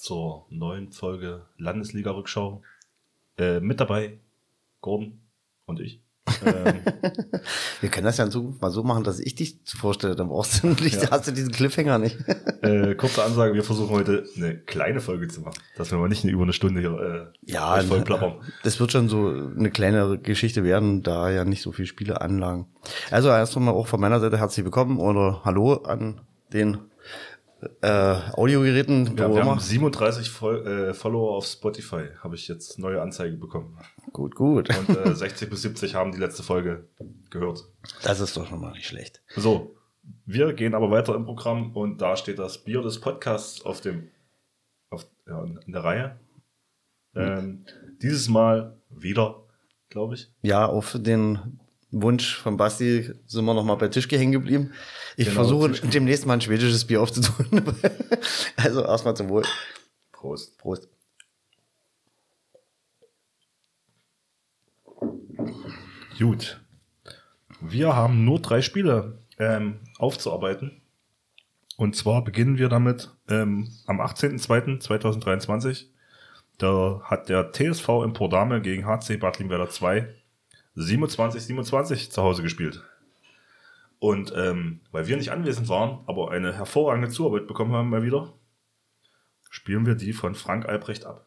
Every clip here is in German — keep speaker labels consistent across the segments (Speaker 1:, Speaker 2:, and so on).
Speaker 1: zur neuen Folge Landesliga-Rückschau. Äh, mit dabei Gordon und ich. Ähm,
Speaker 2: Wir können das ja in Zukunft mal so machen, dass ich dich vorstelle, dann brauchst du nicht,
Speaker 1: Ja.
Speaker 2: hast du diesen Cliffhanger nicht.
Speaker 1: äh, kurze Ansage, wir versuchen heute eine kleine Folge zu machen, dass wir mal nicht über eine Stunde hier äh,
Speaker 2: Ja,
Speaker 1: voll plappern.
Speaker 2: das wird schon so eine kleine Geschichte werden, da ja nicht so viele Spiele anlagen. Also erst einmal auch von meiner Seite herzlich willkommen oder Hallo an den äh, Audiogeräten.
Speaker 1: Ja, wir haben 37 Fol äh, Follower auf Spotify, habe ich jetzt neue Anzeige bekommen.
Speaker 2: Gut, gut.
Speaker 1: Und äh, 60 bis 70 haben die letzte Folge gehört.
Speaker 2: Das ist doch schon mal nicht schlecht.
Speaker 1: So, wir gehen aber weiter im Programm und da steht das Bier des Podcasts auf dem auf, ja, in der Reihe. Ähm, dieses Mal wieder, glaube ich.
Speaker 2: Ja, auf den Wunsch von Basti sind wir noch mal bei Tischke hängen geblieben. Ich
Speaker 1: Genau,
Speaker 2: versuche
Speaker 1: Tischke.
Speaker 2: demnächst mal ein schwedisches Bier aufzutun. also erstmal zum Wohl.
Speaker 1: Prost.
Speaker 2: Prost.
Speaker 1: Gut. Wir haben nur drei Spiele ähm, aufzuarbeiten. Und zwar beginnen wir damit ähm, am 18.02.2023. Da hat der TSV in Pordame gegen HC Bad Limwerder 2 27-27 zu Hause gespielt. Und ähm, weil wir nicht anwesend waren, aber eine hervorragende Zuarbeit bekommen haben mal wieder, spielen wir die von Frank Albrecht ab.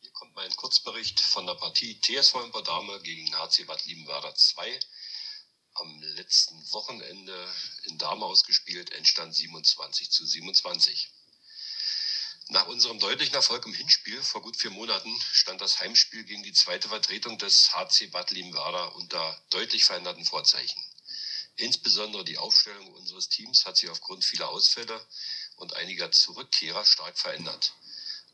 Speaker 3: Hier kommt mein Kurzbericht von der Partie TSV Dame gegen HC Bad Liebenwerder 2. Am letzten Wochenende in Dame ausgespielt, Endstand 27 zu 27. Nach unserem deutlichen Erfolg im Hinspiel vor gut vier Monaten stand das Heimspiel gegen die zweite Vertretung des HC Bad Liebenwerder unter deutlich veränderten Vorzeichen. Insbesondere die Aufstellung unseres Teams hat sich aufgrund vieler Ausfälle und einiger Zurückkehrer stark verändert.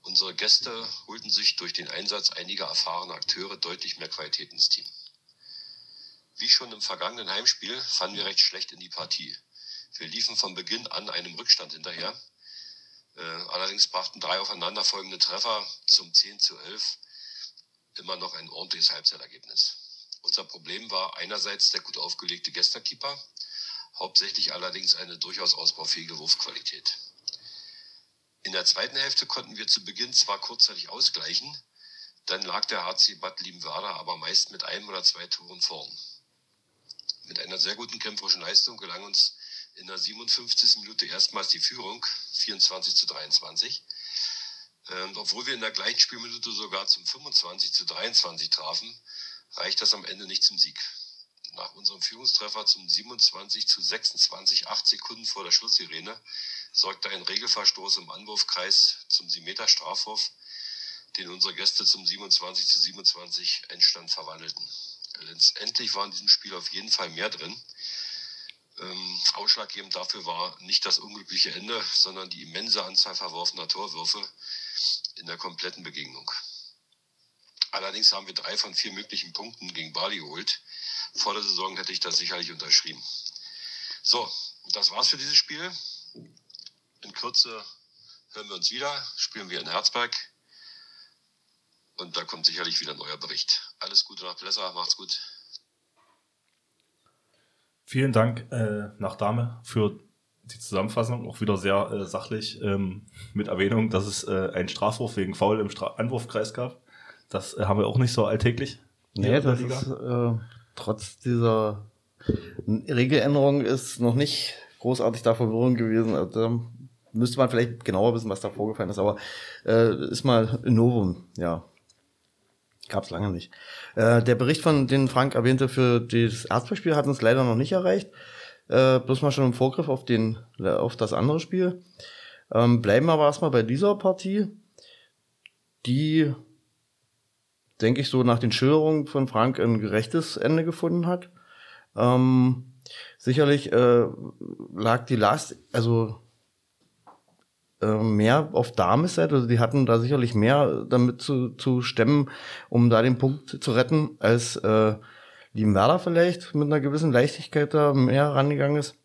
Speaker 3: Unsere Gäste holten sich durch den Einsatz einiger erfahrener Akteure deutlich mehr Qualität ins Team. Wie schon im vergangenen Heimspiel fanden wir recht schlecht in die Partie. Wir liefen von Beginn an einem Rückstand hinterher. Äh, allerdings brachten drei aufeinanderfolgende Treffer zum 10 zu 11 immer noch ein ordentliches Halbzeitergebnis. Unser Problem war einerseits der gut aufgelegte Gästerkeeper, hauptsächlich allerdings eine durchaus ausbaufähige Wurfqualität. In der zweiten Hälfte konnten wir zu Beginn zwar kurzzeitig ausgleichen, dann lag der HC Bad Liebenwerder aber meist mit einem oder zwei Toren vorn. Mit einer sehr guten kämpferischen Leistung gelang uns in der 57. Minute erstmals die Führung, 24 zu 23. Und obwohl wir in der gleichen Spielminute sogar zum 25 zu 23 trafen, reicht das am Ende nicht zum Sieg. Nach unserem Führungstreffer zum 27 zu 26, acht Sekunden vor der Schlusssirene, sorgte ein Regelverstoß im Anwurfkreis zum 7-Meter-Strafwurf, den unsere Gäste zum 27 zu 27 Endstand verwandelten. Letztendlich war in diesem Spiel auf jeden Fall mehr drin. Ähm, ausschlaggebend dafür war nicht das unglückliche Ende, sondern die immense Anzahl verworfener Torwürfe in der kompletten Begegnung. Allerdings haben wir drei von vier möglichen Punkten gegen Bali geholt. Vor der Saison hätte ich das sicherlich unterschrieben. So, das war's für dieses Spiel. In Kürze hören wir uns wieder, spielen wir in Herzberg. Und da kommt sicherlich wieder ein neuer Bericht. Alles Gute nach Plesser, macht's gut.
Speaker 1: Vielen Dank äh, nach Dame für die Zusammenfassung. Auch wieder sehr äh, sachlich ähm, mit Erwähnung, dass es äh, einen Strafwurf wegen Foul im Stra Anwurfkreis gab. Das äh, haben wir auch nicht so alltäglich.
Speaker 2: Nee, das
Speaker 1: Liga.
Speaker 2: ist äh, trotz dieser Regeländerung ist noch nicht großartig da Verwirrung gewesen. Also, da müsste man vielleicht genauer wissen, was da vorgefallen ist, aber äh, ist mal ein Novum, ja. Gab's lange nicht. Äh, der Bericht von den Frank erwähnte für das Erzbergspiel hat uns leider noch nicht erreicht. Äh, bloß mal schon im Vorgriff auf den, auf das andere Spiel. Ähm, bleiben wir aber erstmal bei dieser Partie, die denke ich, so nach den Schilderungen von Frank ein gerechtes Ende gefunden hat. Ähm, sicherlich äh, lag die Last, also mehr auf Dames Seite. Also die hatten da sicherlich mehr damit zu, zu stemmen, um da den Punkt zu retten, als äh, Werder vielleicht mit einer gewissen Leichtigkeit da mehr rangegangen ist.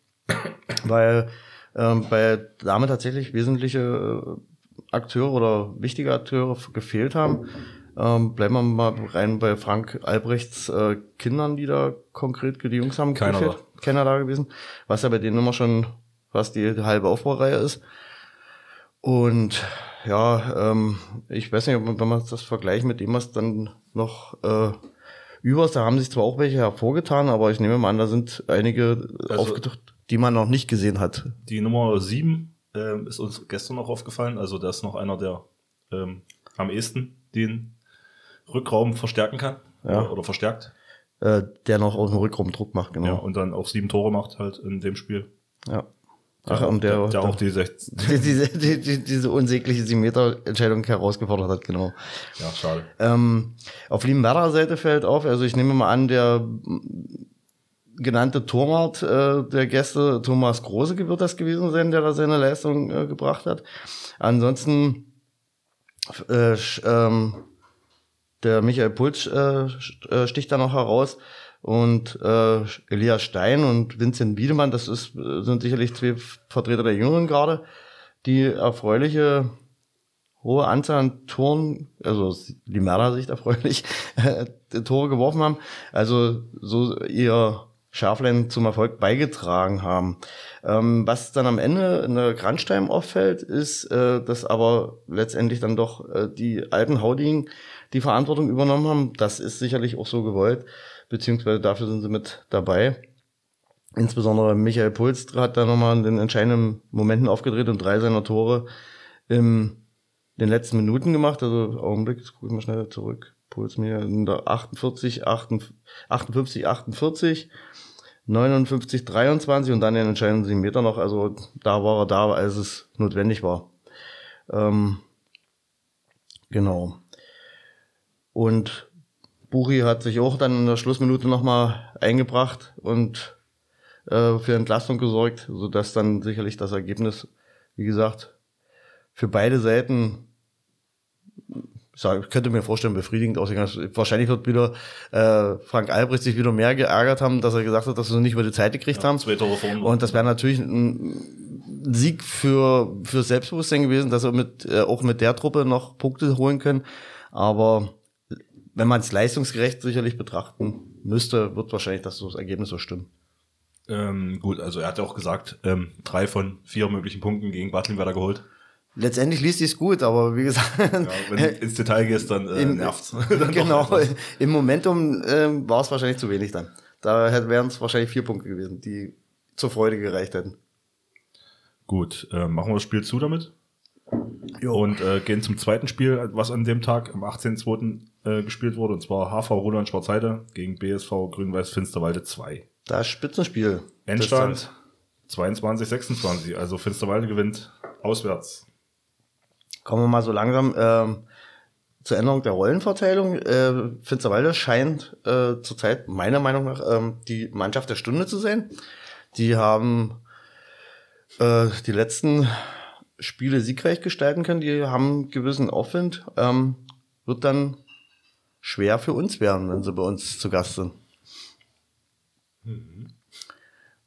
Speaker 2: Weil ähm, bei Dame tatsächlich wesentliche äh, Akteure oder wichtige Akteure gefehlt haben. Ähm, bleiben wir mal rein bei Frank Albrechts äh, Kindern, die da konkret die Jungs haben
Speaker 1: Keiner
Speaker 2: gefehlt. Keiner da gewesen. Was ja bei denen immer schon fast die halbe Aufbaureihe ist. Und ja, ähm, ich weiß nicht, wenn man das vergleicht mit dem, was dann noch äh, über ist, da haben sich zwar auch welche hervorgetan, aber ich nehme mal an, da sind einige
Speaker 1: Also-
Speaker 2: aufgetaucht, die man noch nicht gesehen hat.
Speaker 1: Die Nummer 7 ähm, ist uns gestern noch aufgefallen. Also da ist noch einer, der ähm, am ehesten den Rückraum verstärken kann.
Speaker 2: Ja.
Speaker 1: Oder, oder verstärkt.
Speaker 2: Äh, der noch aus dem Rückraum Druck macht,
Speaker 1: Ja,
Speaker 2: genau.
Speaker 1: und dann auch sieben Tore macht halt in dem Spiel.
Speaker 2: Ja. Ach, und der,
Speaker 1: der, auch die 16.
Speaker 2: die, diese, die, die, diese unsägliche 7-Meter-Entscheidung herausgefordert hat, genau.
Speaker 1: Ja, schade.
Speaker 2: Ähm, auf Liebenwerder Seite fällt auf, also ich nehme mal an, der genannte Torwart äh, der Gäste, Thomas Große, wird das gewesen sein, der da seine Leistung äh, gebracht hat. Ansonsten äh, ähm, der Michael Pulsch äh, äh, sticht da noch heraus und äh, Elias Stein und Vincent Wiedemann, das ist, sind sicherlich zwei Vertreter der jüngeren Garde, die erfreuliche hohe Anzahl an Toren, also aus Limerda Sicht erfreulich, Tore geworfen haben. Also so ihr Schaflein zum Erfolg beigetragen haben. Ähm, was dann am Ende in der Grandstein auffällt, ist, äh, dass aber letztendlich dann doch äh, die alten Haudingen die Verantwortung übernommen haben. Das ist sicherlich auch so gewollt, beziehungsweise dafür sind sie mit dabei. Insbesondere Michael Puls hat da nochmal in den entscheidenden Momenten aufgedreht und drei seiner Tore im den letzten Minuten gemacht. Also Augenblick, jetzt gucke ich mal schnell zurück. Puls mir in der 48, 58, 48, 59, 23 und dann den entscheidenden 7 Meter noch. Also da war er da, als es notwendig war. Ähm, genau. Und Buri hat sich auch dann in der Schlussminute nochmal eingebracht und äh, für Entlastung gesorgt, sodass dann sicherlich das Ergebnis, wie gesagt, für beide Seiten, ich sag- ich könnte mir vorstellen, befriedigend ausgegangen ist. Wahrscheinlich wird wieder äh, Frank Albrecht sich wieder mehr geärgert haben, dass er gesagt hat, dass sie nicht über die Zeit gekriegt haben.
Speaker 1: Vor uns.
Speaker 2: Und das wäre natürlich ein Sieg für, für Selbstbewusstsein gewesen, dass er mit, äh, auch mit der Truppe noch Punkte holen können. Aber wenn man es leistungsgerecht sicherlich betrachten müsste, wird wahrscheinlich das, so das Ergebnis so stimmen.
Speaker 1: Ähm, gut, also er hat ja auch gesagt, ähm, drei von vier möglichen Punkten gegen Battling geholt.
Speaker 2: Letztendlich liest es gut, aber wie gesagt,
Speaker 1: Ja, wenn du ins Detail gehst, dann äh,
Speaker 2: Im-
Speaker 1: nervt's. Dann
Speaker 2: genau, im Momentum ähm, war es wahrscheinlich zu wenig dann. Da wären es wahrscheinlich vier Punkte gewesen, die zur Freude gereicht hätten.
Speaker 1: Gut, äh, machen wir das Spiel zu damit. Und äh, gehen zum zweiten Spiel, was an dem Tag am 18.02. Äh, gespielt wurde, und zwar HV Roland Schwarzheide gegen BSV Grün-Weiß Finsterwalde 2.
Speaker 2: Das Spitzenspiel.
Speaker 1: Endstand 22, 26, also Finsterwalde gewinnt auswärts.
Speaker 2: Kommen wir mal so langsam ähm, zur Änderung der Rollenverteilung. Äh, Finsterwalde scheint äh, zurzeit meiner Meinung nach ähm, die Mannschaft der Stunde zu sein. Die haben äh, die letzten Spiele siegreich gestalten können. Die haben einen gewissen Aufwind. Ähm, wird dann schwer für uns werden, wenn sie bei uns zu Gast sind.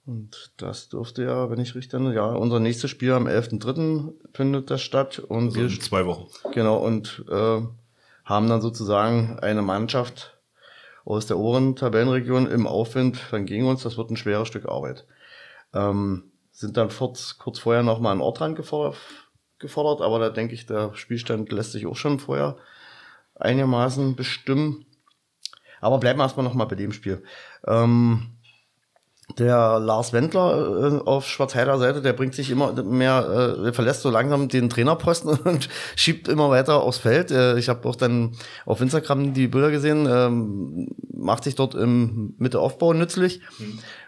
Speaker 2: Und das dürfte ja, wenn ich richtig erinnere, ja, unser nächstes Spiel am 11.3. findet das statt. Und
Speaker 1: Also
Speaker 2: wir
Speaker 1: in zwei Wochen.
Speaker 2: Genau, und äh, haben dann sozusagen eine Mannschaft aus der oberen Tabellenregion im Aufwind dann gegen uns. Das wird ein schweres Stück Arbeit. Ähm, sind dann kurz, kurz vorher nochmal an Ortrand gefordert, aber da denke ich, der Spielstand lässt sich auch schon vorher einigermaßen bestimmen. Aber bleiben wir erstmal nochmal bei dem Spiel. Ähm, der Lars Wendler äh, auf Schwarzheider Seite, der bringt sich immer mehr, äh, verlässt so langsam den Trainerposten und schiebt immer weiter aufs Feld. Äh, ich habe auch dann auf Instagram die Bilder gesehen, ähm, macht sich dort im Mitteaufbau nützlich.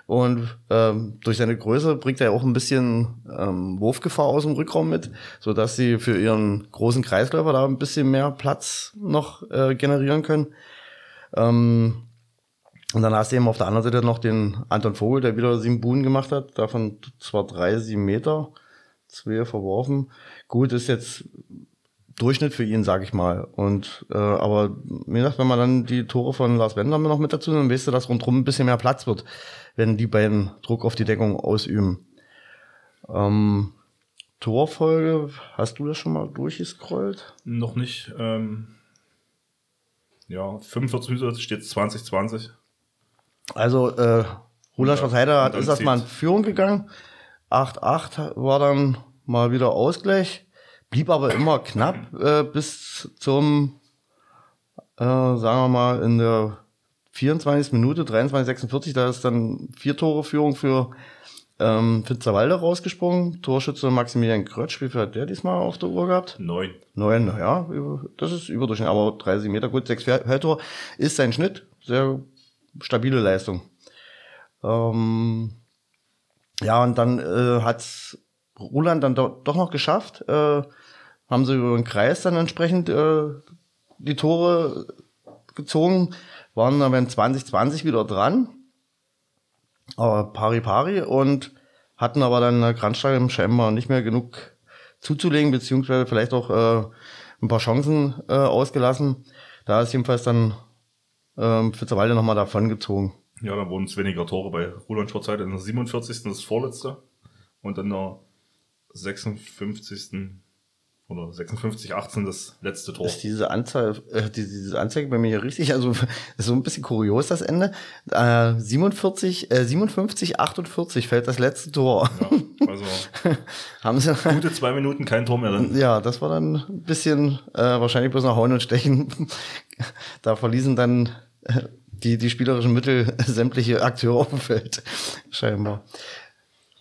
Speaker 2: Und ähm, durch seine Größe bringt er auch ein bisschen ähm, Wurfgefahr aus dem Rückraum mit, so dass sie für ihren großen Kreisläufer da ein bisschen mehr Platz noch äh, generieren können. Ähm, und dann hast du eben auf der anderen Seite noch den Anton Vogel, der wieder sieben Buhnen gemacht hat, davon zwar drei, sieben Meter, zwei verworfen. Gut, ist jetzt Durchschnitt für ihn, sag ich mal. Und äh, aber mir gesagt, wenn man dann die Tore von Lars Wender noch mit dazu nimmt, dann weißt du, dass rundherum ein bisschen mehr Platz wird, wenn die beiden Druck auf die Deckung ausüben. Ähm, Torfolge, hast du das schon mal durchgescrollt?
Speaker 1: Noch nicht. Ähm, ja, 45 Minuten steht 2020.
Speaker 2: Also äh, Roland
Speaker 1: Ja,
Speaker 2: hat ist erstmal in Führung gegangen. 8-8 war dann mal wieder Ausgleich. Blieb aber immer knapp äh, bis zum, äh, sagen wir mal, in der 24. Minute, 23, 46, da ist dann vier Tore Führung für ähm, Fitzerwalde rausgesprungen. Torschütze Maximilian Krötsch, wie viel hat der diesmal auf der Uhr gehabt?
Speaker 1: Neun.
Speaker 2: Neun, ja, über- das ist überdurchschnittlich, aber 30 Meter, gut, sechs Feldtor ist sein Schnitt, sehr stabile Leistung. Ähm, ja, und dann äh, hat's Roland dann do doch noch geschafft, äh, haben sie über den Kreis dann entsprechend äh, die Tore gezogen, waren dann beim 2020 wieder dran, aber pari pari und hatten aber dann äh, Grandstein scheinbar nicht mehr genug zuzulegen, beziehungsweise vielleicht auch äh, ein paar Chancen äh, ausgelassen. Da ist jedenfalls dann ähm, Fitzerwalde nochmal davongezogen.
Speaker 1: Ja, dann wurden es weniger Tore bei Roland Schwarzheide in der 47. das vorletzte und in der 56. oder 56, 18 das letzte Tor.
Speaker 2: Ist diese Anzahl, äh, diese, diese Anzeige bei mir hier richtig? Also ist so ein bisschen kurios das Ende. Äh, 47, äh, 57, 48 fällt das letzte Tor.
Speaker 1: Ja, also
Speaker 2: Haben sie.
Speaker 1: gute zwei Minuten kein Tor mehr drin.
Speaker 2: Ja, das war dann ein bisschen äh, wahrscheinlich bloß noch Hauen und Stechen. da verließen dann äh, die, die spielerischen Mittel sämtliche Akteure auf dem Feld. Scheinbar.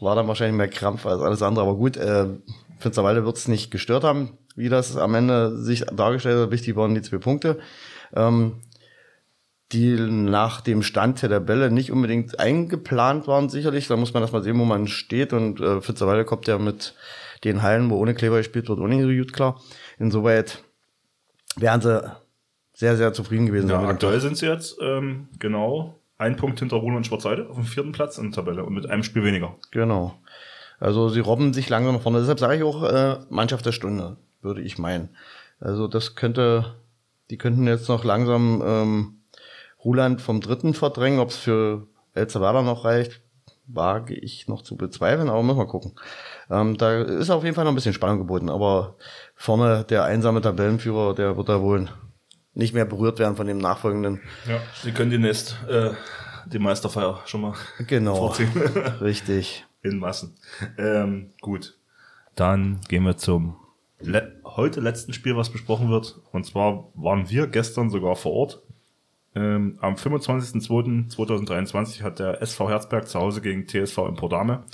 Speaker 2: War dann wahrscheinlich mehr Krampf als alles andere. Aber gut, äh, Finsterwalde wird es nicht gestört haben, wie das am Ende sich dargestellt hat. Wichtig waren die zwei Punkte. Ähm, die nach dem Stand der Bälle nicht unbedingt eingeplant waren, sicherlich. Da muss man erstmal sehen, wo man steht. Und äh, Fitzerwalde kommt ja mit den Hallen, wo ohne Kleber gespielt wird, so gut klar. Insoweit wären sie sehr, sehr zufrieden gewesen.
Speaker 1: Ja, aktuell sind sie jetzt ähm, genau ein Punkt hinter Roland Schwarzheide auf dem vierten Platz in der Tabelle und mit einem Spiel weniger.
Speaker 2: Genau. Also sie robben sich langsam nach vorne. Deshalb sage ich auch äh, Mannschaft der Stunde, würde ich meinen. Also das könnte, die könnten jetzt noch langsam ähm, Ruland vom dritten verdrängen. Ob es für Elzevada noch reicht, wage ich noch zu bezweifeln, aber müssen wir gucken. Ähm, da ist auf jeden Fall noch ein bisschen Spannung geboten, aber vorne der einsame Tabellenführer, der wird da wohl nicht mehr berührt werden von dem nachfolgenden.
Speaker 1: Ja, sie können demnächst äh, die Meisterfeier schon mal
Speaker 2: Genau.
Speaker 1: vorziehen.
Speaker 2: Richtig.
Speaker 1: in Massen. Ähm, gut. Dann gehen wir zum le heute letzten Spiel, was besprochen wird. Und zwar waren wir gestern sogar vor Ort. Ähm, am 25.02.2023 hat der SV Herzberg zu Hause gegen TSV in Pordame,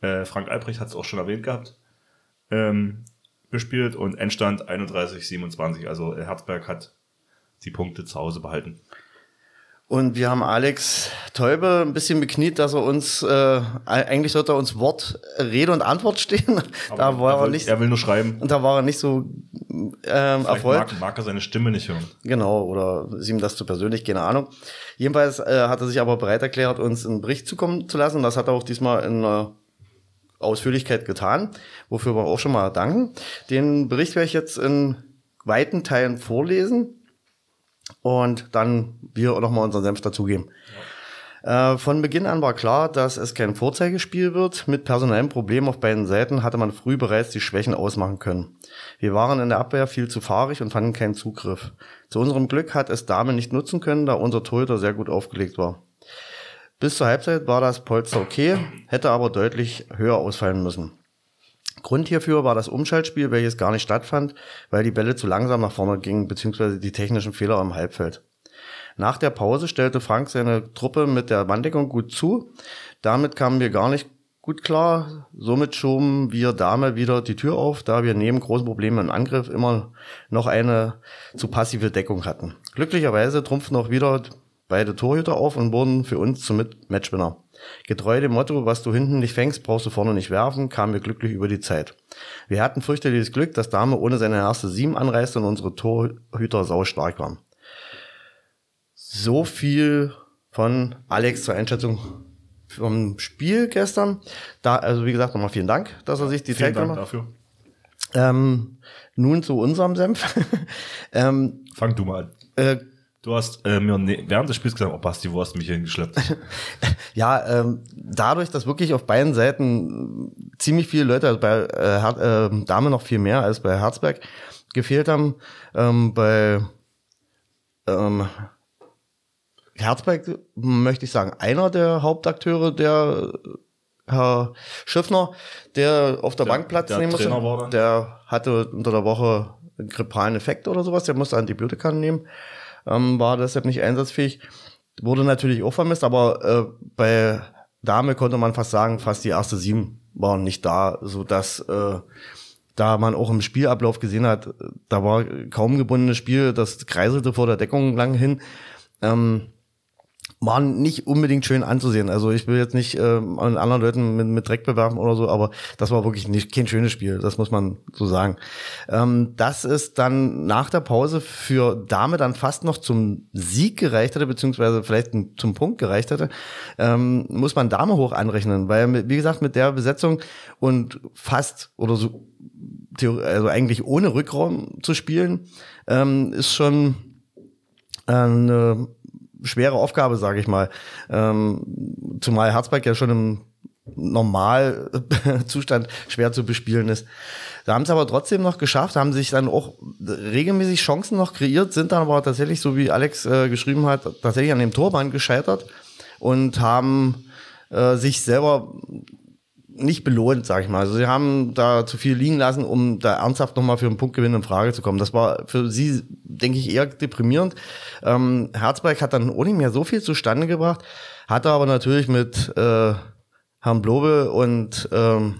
Speaker 1: äh, Frank Albrecht hat es auch schon erwähnt gehabt, ähm, gespielt und Endstand 31-27. Also äh, Herzberg hat die Punkte zu Hause behalten.
Speaker 2: Und wir haben Alex Teube ein bisschen bekniet, dass er uns, äh, eigentlich sollte er uns Wort, Rede und Antwort stehen. da war er
Speaker 1: will,
Speaker 2: nicht,
Speaker 1: er will nur schreiben.
Speaker 2: und da war er nicht so ähm,
Speaker 1: Vielleicht
Speaker 2: erfolgt.
Speaker 1: mag, mag er seine Stimme nicht hören.
Speaker 2: Genau, oder ist ihm das zu persönlich, keine Ahnung. Jedenfalls äh, hat er sich aber bereit erklärt, uns einen Bericht zukommen zu lassen. Das hat er auch diesmal in einer Ausführlichkeit getan, wofür wir auch schon mal danken. Den Bericht werde ich jetzt in weiten Teilen vorlesen und dann wir nochmal unseren Senf dazugeben. Äh, von Beginn an war klar, dass es kein Vorzeigespiel wird. Mit personellen Problemen auf beiden Seiten hatte man früh bereits die Schwächen ausmachen können. Wir waren in der Abwehr viel zu fahrig und fanden keinen Zugriff. Zu unserem Glück hat es Dame nicht nutzen können, da unser Torhüter sehr gut aufgelegt war. Bis zur Halbzeit war das Polster okay, hätte aber deutlich höher ausfallen müssen. Grund hierfür war das Umschaltspiel, welches gar nicht stattfand, weil die Bälle zu langsam nach vorne gingen, beziehungsweise die technischen Fehler im Halbfeld. Nach der Pause stellte Frank seine Truppe mit der Wanddeckung gut zu. Damit kamen wir gar nicht gut klar. Somit schoben wir Dame wieder die Tür auf, da wir neben großen Problemen im Angriff immer noch eine zu passive Deckung hatten. Glücklicherweise trumpften auch wieder beide Torhüter auf und wurden für uns zum Matchwinner. Getreu dem Motto, was du hinten nicht fängst, brauchst du vorne nicht werfen, kamen wir glücklich über die Zeit. Wir hatten fürchterliches Glück, dass Dame ohne seine erste Sieben anreiste und unsere Torhüter saustark waren. So viel von Alex zur Einschätzung vom Spiel gestern. Da, also wie gesagt, nochmal vielen Dank, dass er sich die
Speaker 1: Vielen
Speaker 2: Zeit
Speaker 1: Dank
Speaker 2: genommen hat.
Speaker 1: dafür.
Speaker 2: Ähm, nun zu unserem Senf. ähm,
Speaker 1: Fang du mal an.
Speaker 2: äh,
Speaker 1: Du hast äh, mir ne während des Spiels gesagt, oh Basti, wo hast du mich hingeschleppt?
Speaker 2: Ja, ähm, dadurch, dass wirklich auf beiden Seiten ziemlich viele Leute, also bei äh, äh, Dame noch viel mehr als bei Herzberg, gefehlt haben, ähm, bei ähm, Herzberg möchte ich sagen, einer der Hauptakteure, der äh, Herr Schiffner, der auf der,
Speaker 1: Der-
Speaker 2: Bank Platz
Speaker 1: der
Speaker 2: nehmen musste, der hatte unter der Woche einen grippalen Effekt oder sowas, der musste Antibiotika nehmen, ähm, war deshalb nicht einsatzfähig. Wurde natürlich auch vermisst, aber äh, bei Dame konnte man fast sagen, fast die erste sieben waren nicht da, so dass äh, da man auch im Spielablauf gesehen hat, äh, da war kaum gebundenes Spiel, das kreiselte vor der Deckung lang hin. Ähm, waren nicht unbedingt schön anzusehen. Also ich will jetzt nicht ähm, an anderen Leuten mit, mit Dreck bewerfen oder so, aber das war wirklich nicht kein schönes Spiel, das muss man so sagen. Ähm, dass es dann nach der Pause für Dame dann fast noch zum Sieg gereicht hätte, beziehungsweise vielleicht zum Punkt gereicht hätte, ähm, muss man Dame hoch anrechnen, weil wie gesagt mit der Besetzung und fast oder so also eigentlich ohne Rückraum zu spielen, ähm, ist schon eine schwere Aufgabe, sage ich mal. Ähm, zumal Herzberg ja schon im Normalzustand schwer zu bespielen ist. Da haben es aber trotzdem noch geschafft, haben sich dann auch regelmäßig Chancen noch kreiert, sind dann aber tatsächlich, so wie Alex äh, geschrieben hat, tatsächlich an dem Torband gescheitert und haben äh, sich selber nicht belohnt, sag ich mal. Also sie haben da zu viel liegen lassen, um da ernsthaft nochmal für einen Punktgewinn in Frage zu kommen. Das war für sie, denke ich, eher deprimierend. Ähm, Herzberg hat dann nicht mehr so viel zustande gebracht, hatte aber natürlich mit äh, Herrn Blobe und ähm,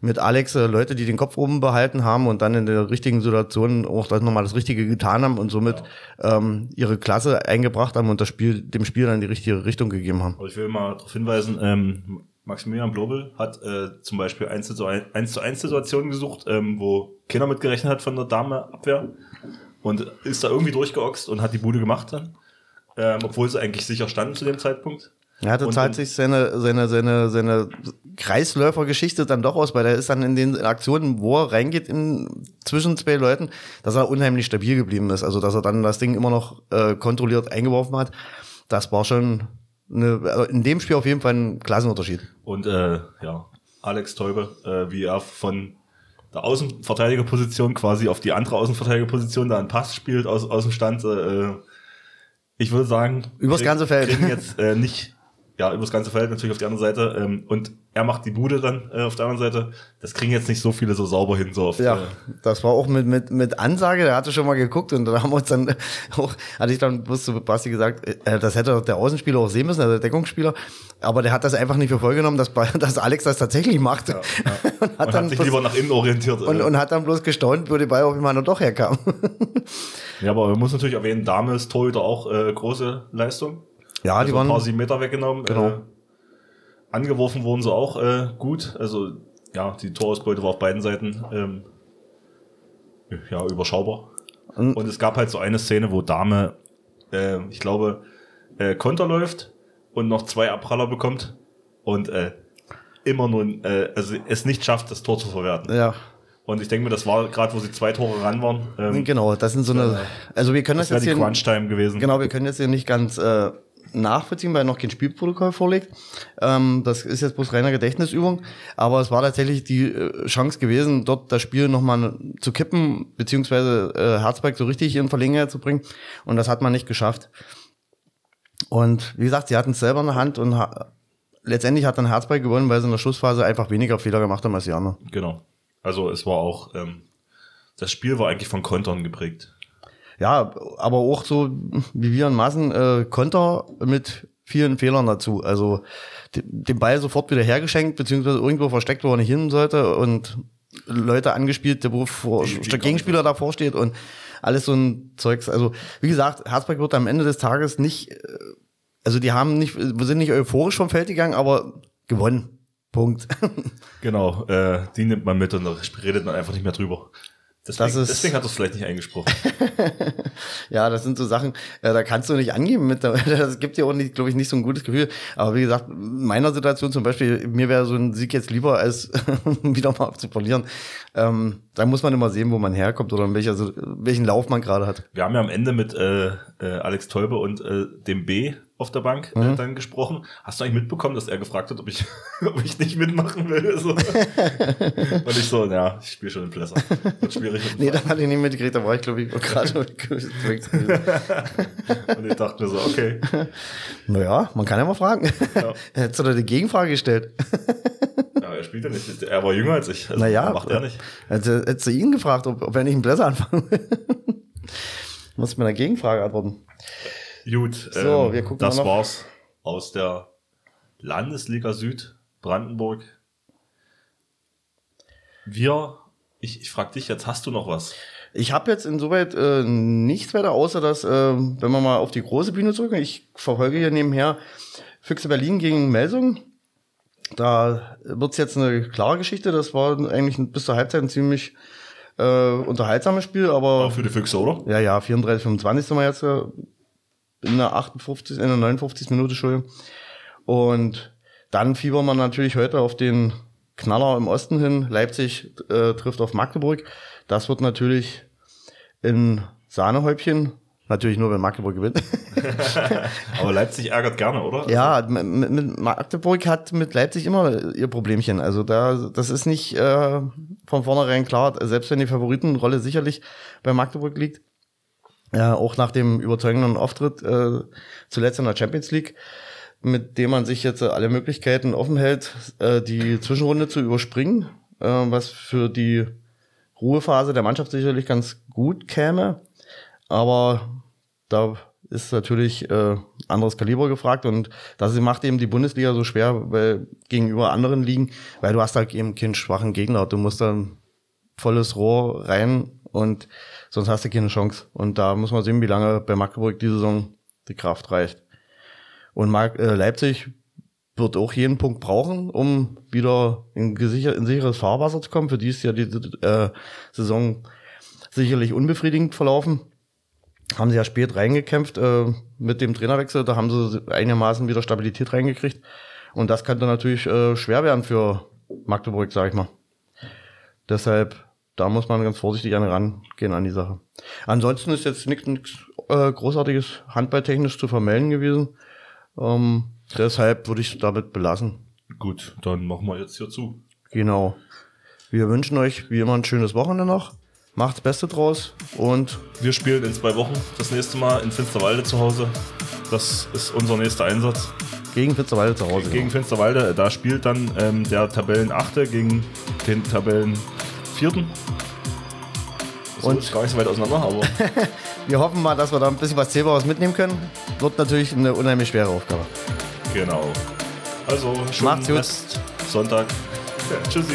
Speaker 2: mit Alex äh, Leute, die den Kopf oben behalten haben und dann in der richtigen Situation auch das nochmal das Richtige getan haben und somit ähm, ihre Klasse eingebracht haben und das Spiel, dem Spiel dann die richtige Richtung gegeben haben.
Speaker 1: Aber ich will mal darauf hinweisen, ähm, Maximilian Blobel hat äh, zum Beispiel 1 zu 1, 1 zu 1 Situationen gesucht, ähm, wo keiner mitgerechnet hat von der Dame-Abwehr und ist da irgendwie durchgeoxt und hat die Bude gemacht dann, ähm, obwohl sie eigentlich sicher standen zu dem Zeitpunkt.
Speaker 2: Er hatte
Speaker 1: Und-
Speaker 2: zahlt sich seine, seine, seine, seine Kreisläufergeschichte dann doch aus, weil er ist dann in den Aktionen, wo er reingeht in, zwischen zwei Leuten, dass er unheimlich stabil geblieben ist. Also, dass er dann das Ding immer noch äh, kontrolliert eingeworfen hat. Das war schon eine, also in dem Spiel auf jeden Fall ein Klassenunterschied.
Speaker 1: Und äh, ja, Alex Teube, äh, wie er von Außenverteidigerposition quasi auf die andere Außenverteidigerposition da einen Pass spielt aus, aus dem Stand. Äh, ich würde sagen,
Speaker 2: Übers ganze Feld.
Speaker 1: jetzt äh, nicht, ja, übers ganze Feld natürlich auf die andere Seite. Ähm, und er macht die Bude dann äh, auf der anderen Seite. Das kriegen jetzt nicht so viele so sauber hin, so oft.
Speaker 2: Ja,
Speaker 1: Äh,
Speaker 2: das war auch mit, mit, mit Ansage, der hatte schon mal geguckt und da haben wir uns dann auch, hatte ich dann bloß zu Basti gesagt, äh, das hätte der Außenspieler auch sehen müssen, also der Deckungsspieler, aber der hat das einfach nicht für voll genommen, dass, dass Alex das tatsächlich macht.
Speaker 1: ja, ja.
Speaker 2: und
Speaker 1: und
Speaker 2: hat
Speaker 1: hat,
Speaker 2: dann
Speaker 1: sich
Speaker 2: bloß-
Speaker 1: lieber nach innen orientiert.
Speaker 2: und,
Speaker 1: äh.
Speaker 2: und hat dann bloß gestaunt, wo die Ball auf einmal noch doch herkam.
Speaker 1: ja, aber man muss natürlich erwähnen, Dame ist Torhüter auch äh, große Leistung.
Speaker 2: Ja,
Speaker 1: also
Speaker 2: die waren,
Speaker 1: ein paar sieben Meter weggenommen.
Speaker 2: Genau.
Speaker 1: Angeworfen wurden sie auch äh, gut. Also ja, die Torausbeute war auf beiden Seiten ähm, ja überschaubar.
Speaker 2: Und-
Speaker 1: Und es gab halt so eine Szene, wo Dame, äh, ich glaube, äh, Konter läuft und noch zwei Abpraller bekommt und äh, immer nur, äh, also es nicht schafft, das Tor zu verwerten.
Speaker 2: ja,
Speaker 1: Und ich denke mir, das war gerade, wo sie zwei Tore ran waren. Ähm,
Speaker 2: genau, das sind so eine, also wir können das,
Speaker 1: das
Speaker 2: jetzt
Speaker 1: die
Speaker 2: hier,
Speaker 1: Crunch-Time gewesen.
Speaker 2: genau, wir können jetzt hier nicht ganz äh, nachvollziehen, weil noch kein Spielprotokoll vorliegt. Ähm, das ist jetzt bloß reiner Gedächtnisübung, aber es war tatsächlich die äh, Chance gewesen, dort das Spiel nochmal zu kippen, beziehungsweise äh, Herzberg so richtig in Verlängerung zu bringen. Und das hat man nicht geschafft. Und wie gesagt, sie hatten es selber in der Hand und ha letztendlich hat dann Herzberg gewonnen, weil sie in der Schlussphase einfach weniger Fehler gemacht haben als die anderen.
Speaker 1: Genau. Also es war auch, ähm, das Spiel war eigentlich von Kontern geprägt.
Speaker 2: Ja, aber auch so wie wir in Massen äh, Konter mit vielen Fehlern dazu. Also de- den Ball sofort wieder hergeschenkt, beziehungsweise irgendwo versteckt, wo er nicht hin sollte und Leute angespielt, wo vor, der Gegenspieler davor steht und alles so ein Zeugs. Also wie gesagt, Herzberg wird am Ende des Tages nicht, äh, also die haben nicht, wir sind nicht euphorisch vom Feld gegangen, aber gewonnen. Punkt.
Speaker 1: Genau, äh, die nimmt man mit und da redet man einfach nicht mehr drüber. Deswegen,
Speaker 2: das ist,
Speaker 1: deswegen hat er es vielleicht nicht eingesprochen.
Speaker 2: ja, das sind so Sachen, äh, da kannst du nicht angeben mit, das gibt dir auch nicht, glaube ich, nicht so ein gutes Gefühl. Aber wie gesagt, in meiner Situation zum Beispiel, mir wäre so ein Sieg jetzt lieber, als wieder mal zu verlieren. Ähm, da muss man immer sehen, wo man herkommt oder in welcher, so- welchen Lauf man gerade hat.
Speaker 1: Wir haben ja am Ende mit äh, äh, Alex Tolbe und äh, dem B auf der Bank
Speaker 2: Mhm.
Speaker 1: äh, dann gesprochen. Hast du eigentlich mitbekommen, dass er gefragt hat, ob ich, ob ich nicht mitmachen will? So. und ich so, ja, ich spiele schon in Plesser. Wird schwierig.
Speaker 2: Nee, da hatte ich nicht mitgekriegt, da war ich, glaube ich, gerade
Speaker 1: und ich dachte mir so, okay.
Speaker 2: Naja, man kann ja mal fragen.
Speaker 1: Ja.
Speaker 2: Hättest du da die Gegenfrage gestellt?
Speaker 1: Ja, er spielt ja nicht. Er war jünger als ich. Also
Speaker 2: Naja,
Speaker 1: macht er nicht.
Speaker 2: Hättest, hättest du ihn gefragt, ob, ob er nicht einen Bläser anfangen will. Muss mit einer Gegenfrage antworten.
Speaker 1: Gut,
Speaker 2: So,
Speaker 1: ähm,
Speaker 2: wir gucken
Speaker 1: das war's aus der Landesliga Süd, Brandenburg. Wir, ich, ich frage dich jetzt, hast du noch was?
Speaker 2: Ich habe jetzt insoweit äh, nichts weiter, außer dass, äh, wenn wir mal auf die große Bühne zurückgehen, ich verfolge hier nebenher Füchse Berlin gegen Melsung. Da wird's jetzt eine klare Geschichte. Das war eigentlich bis zur Halbzeit ein ziemlich äh, unterhaltsames Spiel, aber
Speaker 1: Auch für die Füchse, oder?
Speaker 2: ja, ja, 34, 25 sind wir jetzt äh, in der 58, in der 59. Minute, Entschuldigung. Und dann fiebern wir natürlich heute auf den Knaller im Osten hin. Leipzig äh, trifft auf Magdeburg. Das wird natürlich in Sahnehäubchen. Natürlich nur, wenn Magdeburg gewinnt.
Speaker 1: Aber Leipzig ärgert gerne, oder?
Speaker 2: ja, mit, mit Magdeburg hat mit Leipzig immer ihr Problemchen. Also da, das ist nicht äh, von vornherein klar, selbst wenn die Favoritenrolle sicherlich bei Magdeburg liegt. Ja, auch nach dem überzeugenden Auftritt äh, zuletzt in der Champions League, mit dem man sich jetzt äh, alle Möglichkeiten offen hält, äh, die Zwischenrunde zu überspringen, äh, was für die Ruhephase der Mannschaft sicherlich ganz gut käme. Aber da ist natürlich äh, anderes Kaliber gefragt und das macht eben die Bundesliga so schwer weil, gegenüber anderen Ligen, weil du hast halt eben keinen schwachen Gegner. Du musst dann volles Rohr rein und sonst hast du keine Chance. Und da muss man sehen, wie lange bei Magdeburg die Saison die Kraft reicht. Und Mag äh, Leipzig wird auch jeden Punkt brauchen, um wieder in, in sicheres Fahrwasser zu kommen. Für die ist ja die äh, Saison sicherlich unbefriedigend verlaufen. Haben sie ja spät reingekämpft äh, mit dem Trainerwechsel. Da haben sie einigermaßen wieder Stabilität reingekriegt. Und das könnte natürlich äh, schwer werden für Magdeburg, sag ich mal. Deshalb, da muss man ganz vorsichtig an rangehen an die Sache. Ansonsten ist jetzt nichts äh, Großartiges handballtechnisch zu vermelden gewesen. Ähm, deshalb würde ich es damit belassen.
Speaker 1: Gut, dann machen wir jetzt hier zu.
Speaker 2: Genau. Wir wünschen euch wie immer ein schönes Wochenende noch. Macht's Beste draus und
Speaker 1: Wir spielen in zwei Wochen das nächste Mal in Finsterwalde zu Hause. Das ist unser nächster Einsatz.
Speaker 2: gegen Finsterwalde zu Hause.
Speaker 1: Gegen Finsterwalde, da spielt dann ähm, der Tabellenachte gegen den So
Speaker 2: Und-
Speaker 1: ist gar nicht so weit auseinander, aber
Speaker 2: Wir hoffen mal, dass wir da ein bisschen was Zählbares mitnehmen können. Wird natürlich eine unheimlich schwere Aufgabe.
Speaker 1: genau. Also, schönen
Speaker 2: Macht's gut.
Speaker 1: Rest Sonntag. Ja, tschüssi.